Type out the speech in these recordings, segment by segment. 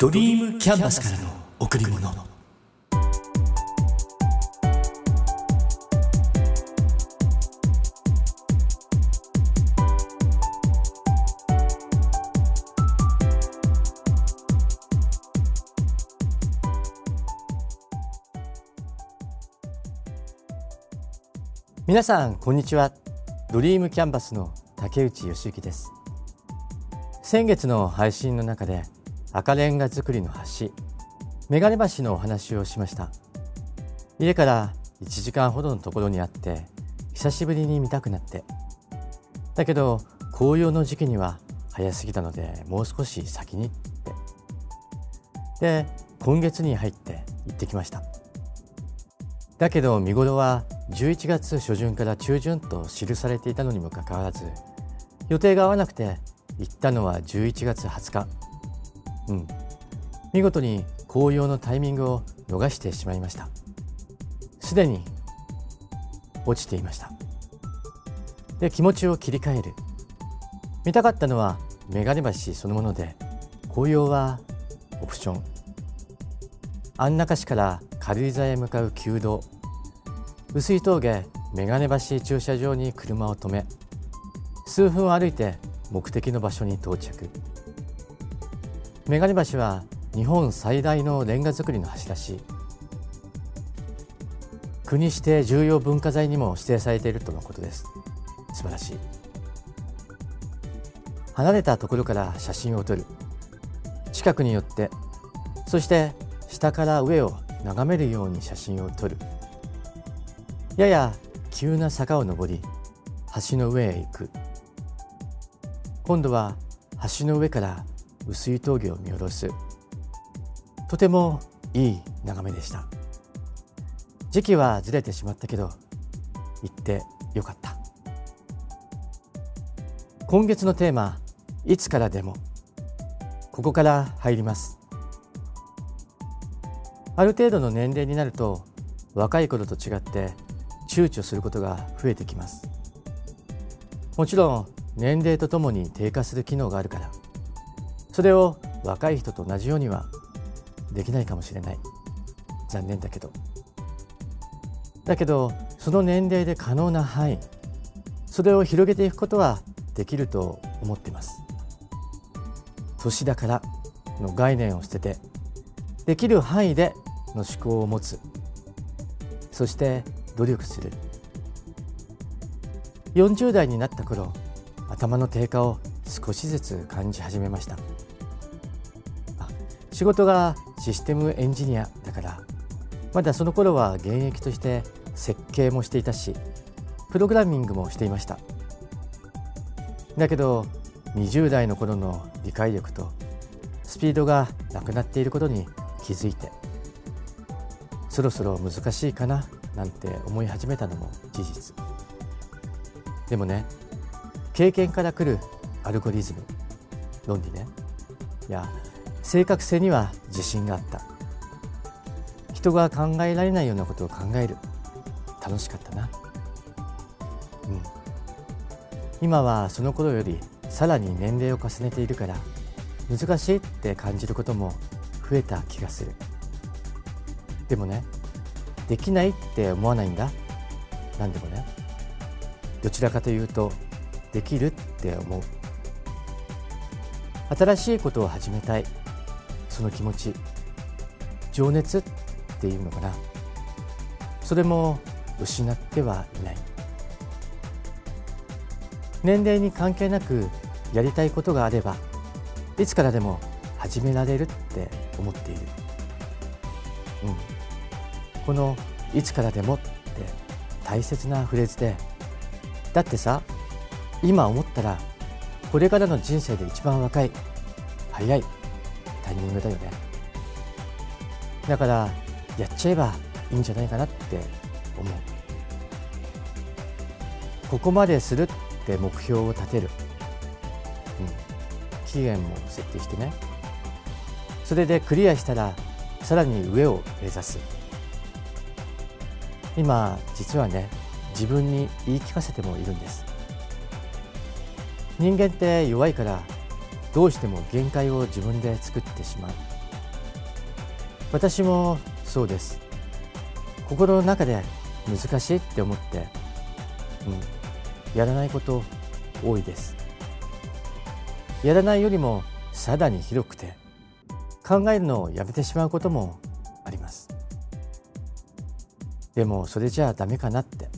ドリームキャンバスからの贈り物。皆さんこんにちは。ドリームキャンバスの竹内義之です。先月の配信の中で赤レンガ造りの橋。眼鏡橋のお話をしました。家から1時間ほどのところにあって久しぶりに見たくなって。だけど紅葉の時期には早すぎたのでもう少し先にって。で今月に入って行ってきました。だけど見頃は11月初旬から中旬と記されていたのにもかかわらず予定が合わなくて行ったのは11月20日。うん。見事に紅葉のタイミングを逃してしまいました。すでに落ちていました。で気持ちを切り替える。見たかったのは眼鏡橋そのもので紅葉はオプション。安中市から軽井沢へ向かう旧道。薄い峠眼鏡橋駐車場に車を止め。数分歩いて目的の場所に到着。眼鏡橋は日本最大のレンガ造りの橋だし国指定重要文化財にも指定されているとのことです。素晴らしい。離れたところから写真を撮る。近くに寄ってそして下から上を眺めるように写真を撮る。やや急な坂を登り橋の上へ行く。今度は橋の上から薄い峠を見下ろす。とてもいい眺めでした。時期はずれてしまったけど行ってよかった。今月のテーマいつからでもここから入ります。ある程度の年齢になると若い頃と違って躊躇することが増えてきます。もちろん年齢とともに低下する機能があるから。それを若い人と同じようにはできないかもしれない。残念だけど。だけどその年齢で可能な範囲それを広げていくことはできると思っています。年だからの概念を捨ててできる範囲での思考を持つ。そして努力する。40代になった頃頭の低下を少しずつ感じ始めました。仕事がシステムエンジニアだから。まだその頃は現役として設計もしていたしプログラミングもしていました。だけど20代の頃の理解力とスピードがなくなっていることに気づいてそろそろ難しいかななんて思い始めたのも事実。でもね経験から来るアルゴリズム論理ね。いや正確性には自信があった。人が考えられないようなことを考える。楽しかったな。うん。今はその頃よりさらに年齢を重ねているから難しいって感じることも増えた気がする。でもねできないって思わないんだ。何でもね。どちらかというとできるって思う。新しいことを始めたい。その気持ち情熱っていうのかな。それも失ってはいない。年齢に関係なくやりたいことがあればいつからでも始められるって思っている、うん、この「いつからでも」って大切なフレーズでだってさ今思ったらこれからの人生で一番若い早い。タイミングだよね。だからやっちゃえばいいんじゃないかなって思う。ここまでするって目標を立てる、うん、期限も設定してね。それでクリアしたらさらに上を目指す。今実はね自分に言い聞かせてもいるんです。人間って弱いからどうしても限界を自分で作ってしまう。私もそうです。心の中で難しいって思って、うん、やらないこと多いです。やらないよりもさらに広くて考えるのをやめてしまうこともあります。でもそれじゃあダメかなって。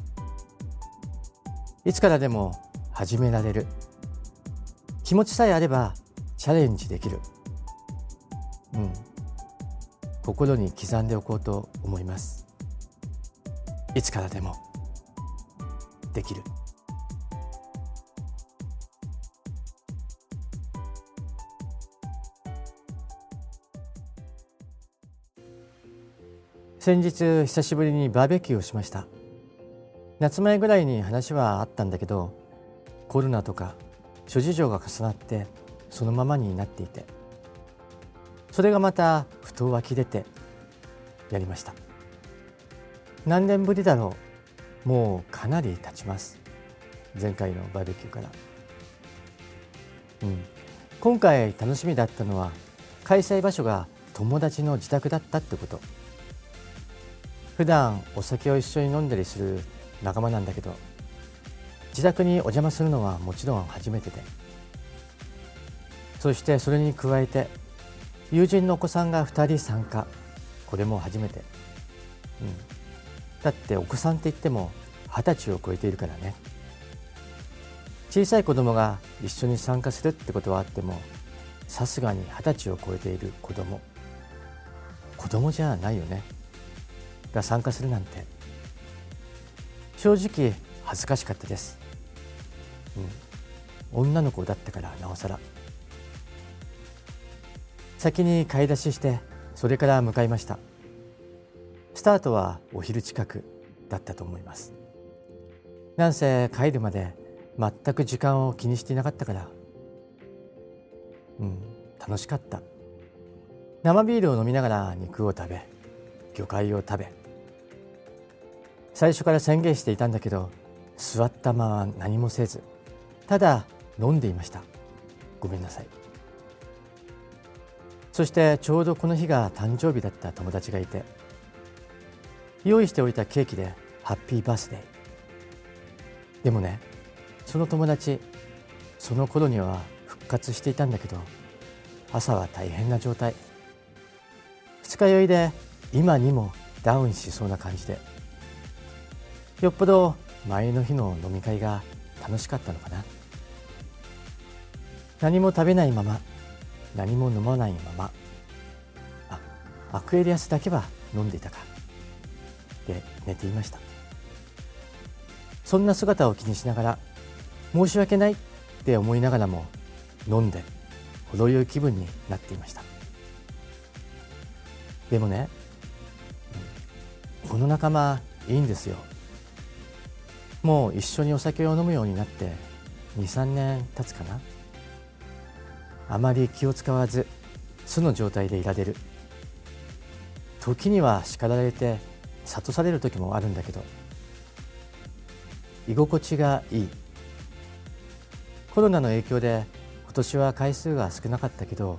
いつからでも始められる。気持ちさえあればチャレンジできる。うん。心に刻んでおこうと思います。いつからでも。できる。先日久しぶりにバーベキューをしました。夏前ぐらいに話はあったんだけどコロナとか諸事情が重なってそのままになっていてそれがまたふと湧き出てやりました。何年ぶりだろう。もうかなり経ちます。前回のバーベキューから、うん、今回楽しみだったのは開催場所が友達の自宅だったってこと。普段お酒を一緒に飲んだりする仲間なんだけど自宅にお邪魔するのはもちろん初めてで。そしてそれに加えて友人のお子さんが2人参加。これも初めて、うん、だってお子さんって言っても二十歳を超えているからね。小さい子供が一緒に参加するってことはあってもさすがに二十歳を超えている子供。子供じゃないよね。が参加するなんて。正直恥ずかしかったです、うん、女の子だったからなおさら。先に買い出ししてそれから向かいました。スタートはお昼近くだったと思います。なんせ帰るまで全く時間を気にしていなかったから。うん楽しかった。生ビールを飲みながら肉を食べ魚介を食べ。最初から宣言していたんだけど座ったまま何もせず。ただ飲んでいました。ごめんなさい。そしてちょうどこの日が誕生日だった友達がいて用意しておいたケーキでハッピーバースデー。でもねその友達その頃には復活していたんだけど朝は大変な状態。二日酔いで今にもダウンしそうな感じで。よっぽど前の日の飲み会が楽しかったのかな。何も食べないまま何も飲まないまま。あアクエリアスだけは飲んでいたか。で寝ていました。そんな姿を気にしながら申し訳ないって思いながらも飲んで程よい気分になっていました。でもねこの仲間いいんですよ。もう一緒にお酒を飲むようになって23年経つかな。あまり気を使わず素の状態でいられる。時には叱られて諭される時もあるんだけど。居心地がいい。コロナの影響で今年は回数が少なかったけど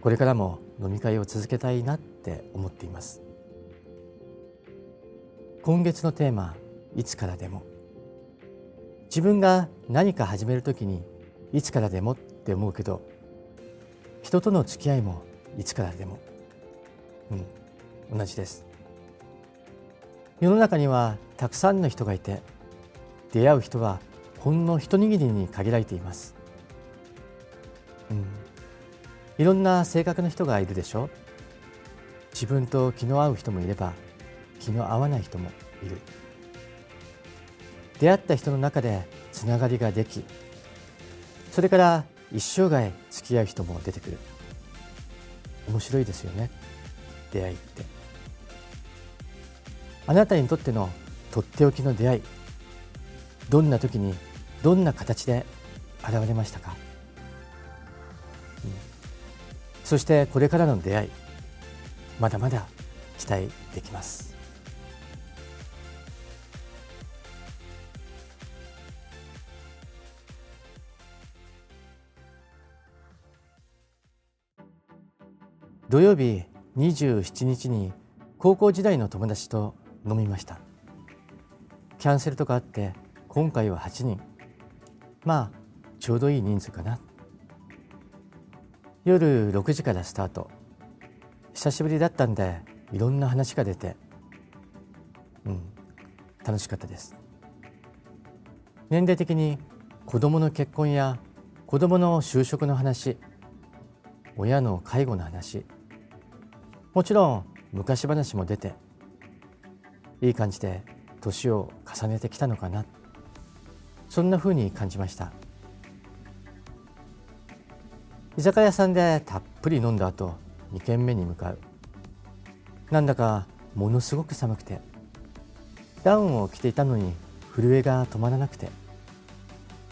これからも飲み会を続けたいなって思っています。今月のテーマいつからでも。自分が何か始めるときにいつからでもって思うけど人との付き合いもいつからでもうん同じです。世の中にはたくさんの人がいて出会う人はほんの一握りに限られています、うん、いろんな性格の人がいるでしょ。自分と気の合う人もいれば気の合わない人もいる。出会った人の中でつながりができそれから一生涯付き合う人も出てくる。面白いですよね。出会いって。あなたにとってのとっておきの出会いどんな時にどんな形で現れましたか、うん、そしてこれからの出会いまだまだ期待できます。土曜日27日に高校時代の友達と飲みました。キャンセルとかあって今回は8人。まあちょうどいい人数かな。夜6時からスタート。久しぶりだったんでいろんな話が出て。うん楽しかったです。年齢的に子供の結婚や子供の就職の話親の介護の話もちろん昔話も出ていい感じで年を重ねてきたのかな。そんなふうに感じました。居酒屋さんでたっぷり飲んだ後2軒目に向かう。なんだかものすごく寒くてダウンを着ていたのに震えが止まらなくて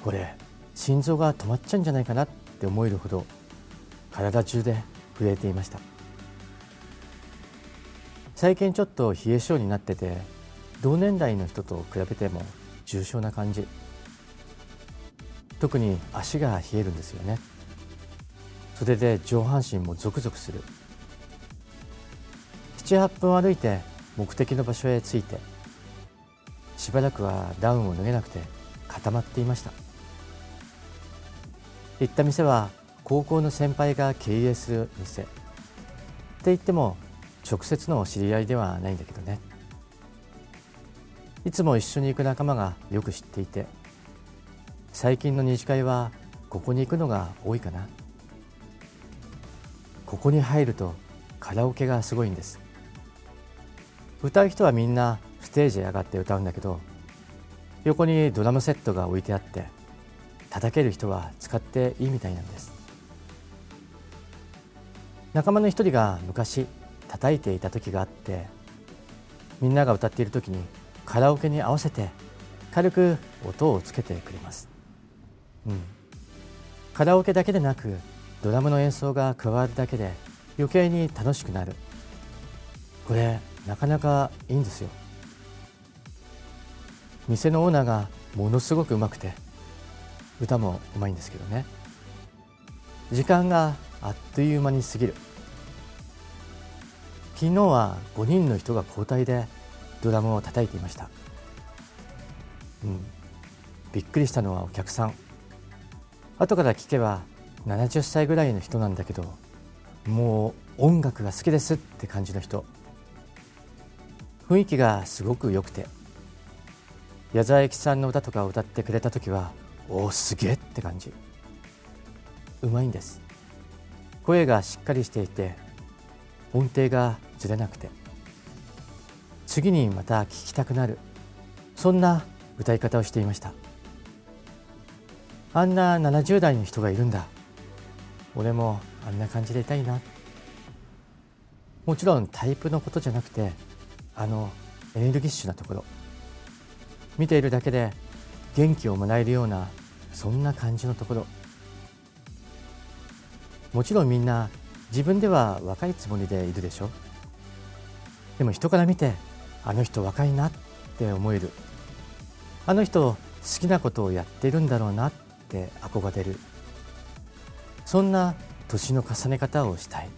これ心臓が止まっちゃうんじゃないかなって思えるほど体中で震えていました。最近ちょっと冷え性になってて同年代の人と比べても重症な感じ。特に足が冷えるんですよね。それで上半身もゾクゾクする。78分歩いて目的の場所へ着いてしばらくはダウンを脱げなくて固まっていました。行った店は高校の先輩が経営する店。って言っても直接の知り合いではないんだけどね。いつも一緒に行く仲間がよく知っていて最近の二次会はここに行くのが多いかな。ここに入るとカラオケがすごいんです。歌う人はみんなステージへ上がって歌うんだけど横にドラムセットが置いてあって叩ける人は使っていいみたいなんです。仲間の一人が昔叩いていた時があってみんなが歌っている時にカラオケに合わせて軽く音をつけてくれます、うん、カラオケだけでなくドラムの演奏が加わるだけで余計に楽しくなる。これなかなかいいんですよ。店のオーナーがものすごくうまくて歌もうまいんですけどね。時間があっという間に過ぎる。昨日は5人の人が交代でドラムを叩いていました、うん、びっくりしたのはお客さん。後から聞けば70歳ぐらいの人なんだけどもう音楽が好きですって感じの人。雰囲気がすごく良くて矢沢永吉さんの歌とかを歌ってくれた時はおおすげえって感じ。うまいんです。声がしっかりしていて音程がずれなくて。次にまた聴きたくなる。そんな歌い方をしていました。あんな70代の人がいるんだ。俺もあんな感じでいたいな。もちろんタイプのことじゃなくてあのエネルギッシュなところ。見ているだけで元気をもらえるようなそんな感じのところ。もちろんみんな自分では若いつもりでいるでしょ？でも人から見てあの人若いなって思える。あの人好きなことをやってるんだろうなって憧れる。そんな年の重ね方をしたい。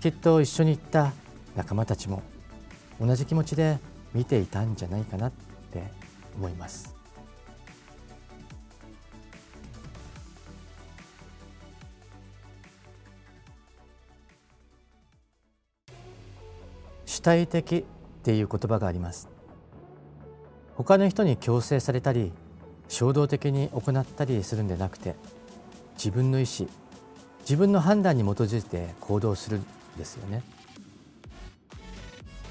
きっと一緒に行った仲間たちも同じ気持ちで見ていたんじゃないかなって思います。体的っていう言葉があります。他の人に強制されたり衝動的に行ったりするんでなくて自分の意思自分の判断に基づいて行動するんですよね。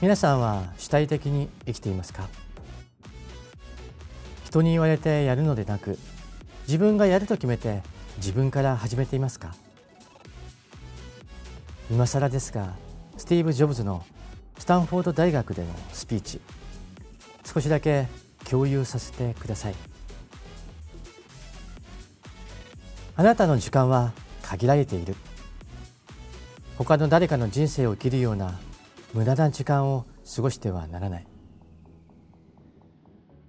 皆さんは主体的に生きていますか？人に言われてやるのでなく自分がやると決めて自分から始めていますか？今更ですがスティーブ・ジョブズのスタンフォード大学でのスピーチ。少しだけ共有させてください。あなたの時間は限られている。他の誰かの人生を生きるような無駄な時間を過ごしてはならない。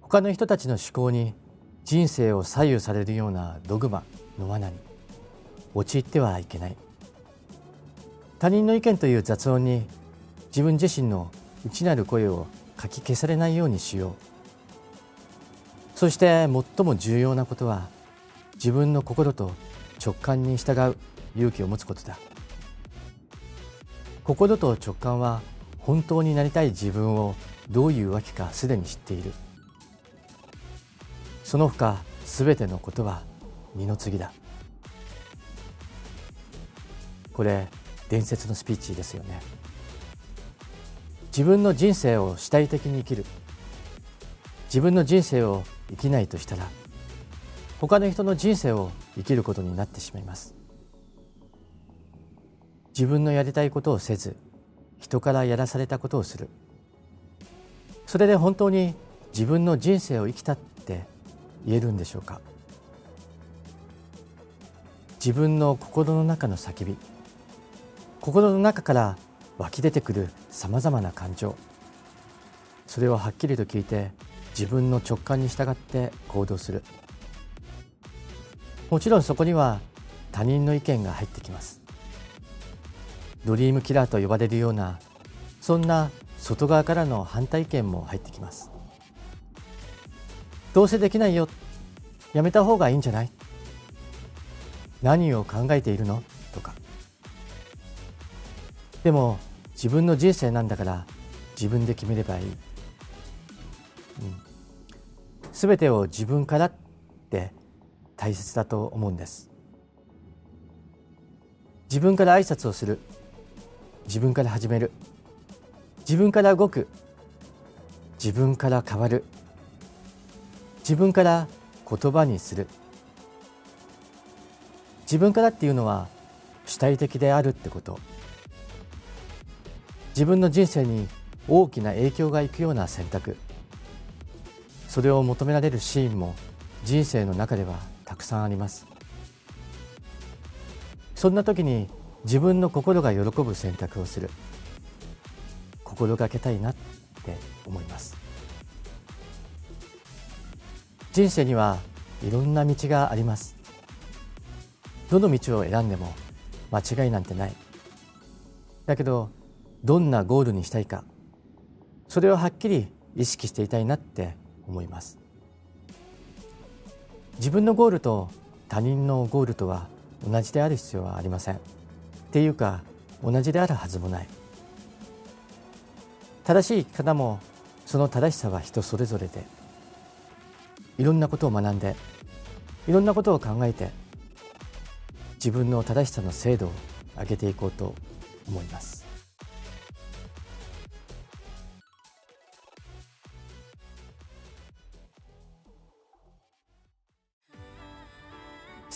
他の人たちの思考に人生を左右されるようなドグマの罠に陥ってはいけない。他人の意見という雑音に自分自身の内なる声をかき消されないようにしよう。そして最も重要なことは自分の心と直感に従う勇気を持つことだ。心と直感は本当になりたい自分をどういうわけかすでに知っている。その他すべてのことは二の次だ。これ伝説のスピーチですよね。自分の人生を主体的に生きる。自分の人生を生きないとしたら他の人の人生を生きることになってしまいます。自分のやりたいことをせず人からやらされたことをする。それで本当に自分の人生を生きたって言えるんでしょうか？自分の心の中の叫び心の中から湧き出てくるさまざまな感情。それをはっきりと聞いて自分の直感に従って行動する。もちろんそこには他人の意見が入ってきます。ドリームキラーと呼ばれるようなそんな外側からの反対意見も入ってきます。どうせできないよ。やめた方がいいんじゃない。何を考えているの。でも自分の人生なんだから自分で決めればいい、うん、全てを自分からって大切だと思うんです。自分から挨拶をする。自分から始める。自分から動く。自分から変わる。自分から言葉にする。自分からっていうのは主体的であるってこと。自分の人生に大きな影響がいくような選択。それを求められるシーンも人生の中ではたくさんあります。そんな時に自分の心が喜ぶ選択をする。心がけたいなって思います。人生にはいろんな道があります。どの道を選んでも間違いなんてない。だけどどんなゴールにしたいか。それをはっきり意識していたいなって思います。自分のゴールと他人のゴールとは同じである必要はありません。っていうか同じであるはずもない。正しい生き方もその正しさは人それぞれでいろんなことを学んでいろんなことを考えて自分の正しさの精度を上げていこうと思います。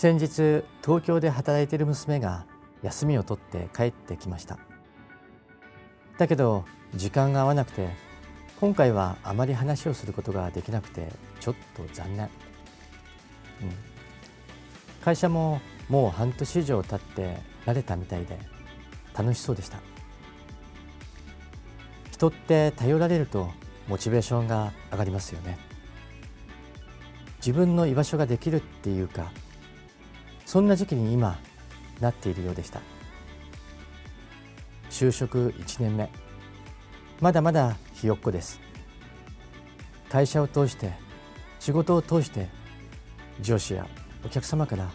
先日東京で働いている娘が休みを取って帰ってきました。だけど時間が合わなくて今回はあまり話をすることができなくてちょっと残念、うん、会社ももう半年以上経って慣れたみたいで楽しそうでした。人って頼られるとモチベーションが上がりますよね。自分の居場所ができるっていうかそんな時期に今なっているようでした。就職1年目。まだまだひよっこです。会社を通して仕事を通して上司やお客様から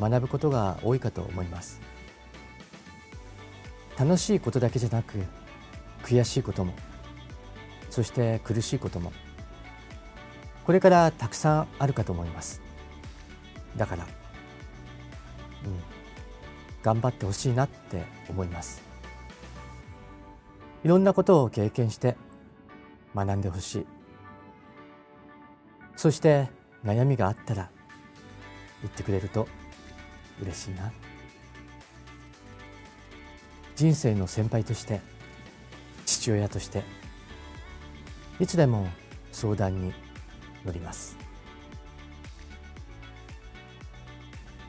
学ぶことが多いかと思います。楽しいことだけじゃなく悔しいこともそして苦しいこともこれからたくさんあるかと思います。だからうん、頑張ってほしいなって思います。いろんなことを経験して学んでほしい。そして悩みがあったら言ってくれると嬉しいな。人生の先輩として父親としていつでも相談に乗ります。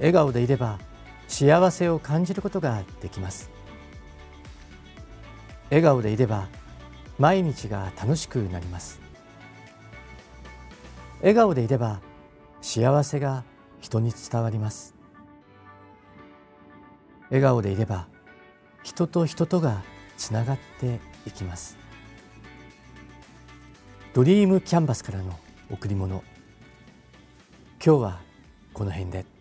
笑顔でいれば幸せを感じることができます。笑顔でいれば毎日が楽しくなります。笑顔でいれば幸せが人に伝わります。笑顔でいれば人と人とがつながっていきます。ドリームキャンバスからの贈り物。今日はこの辺で。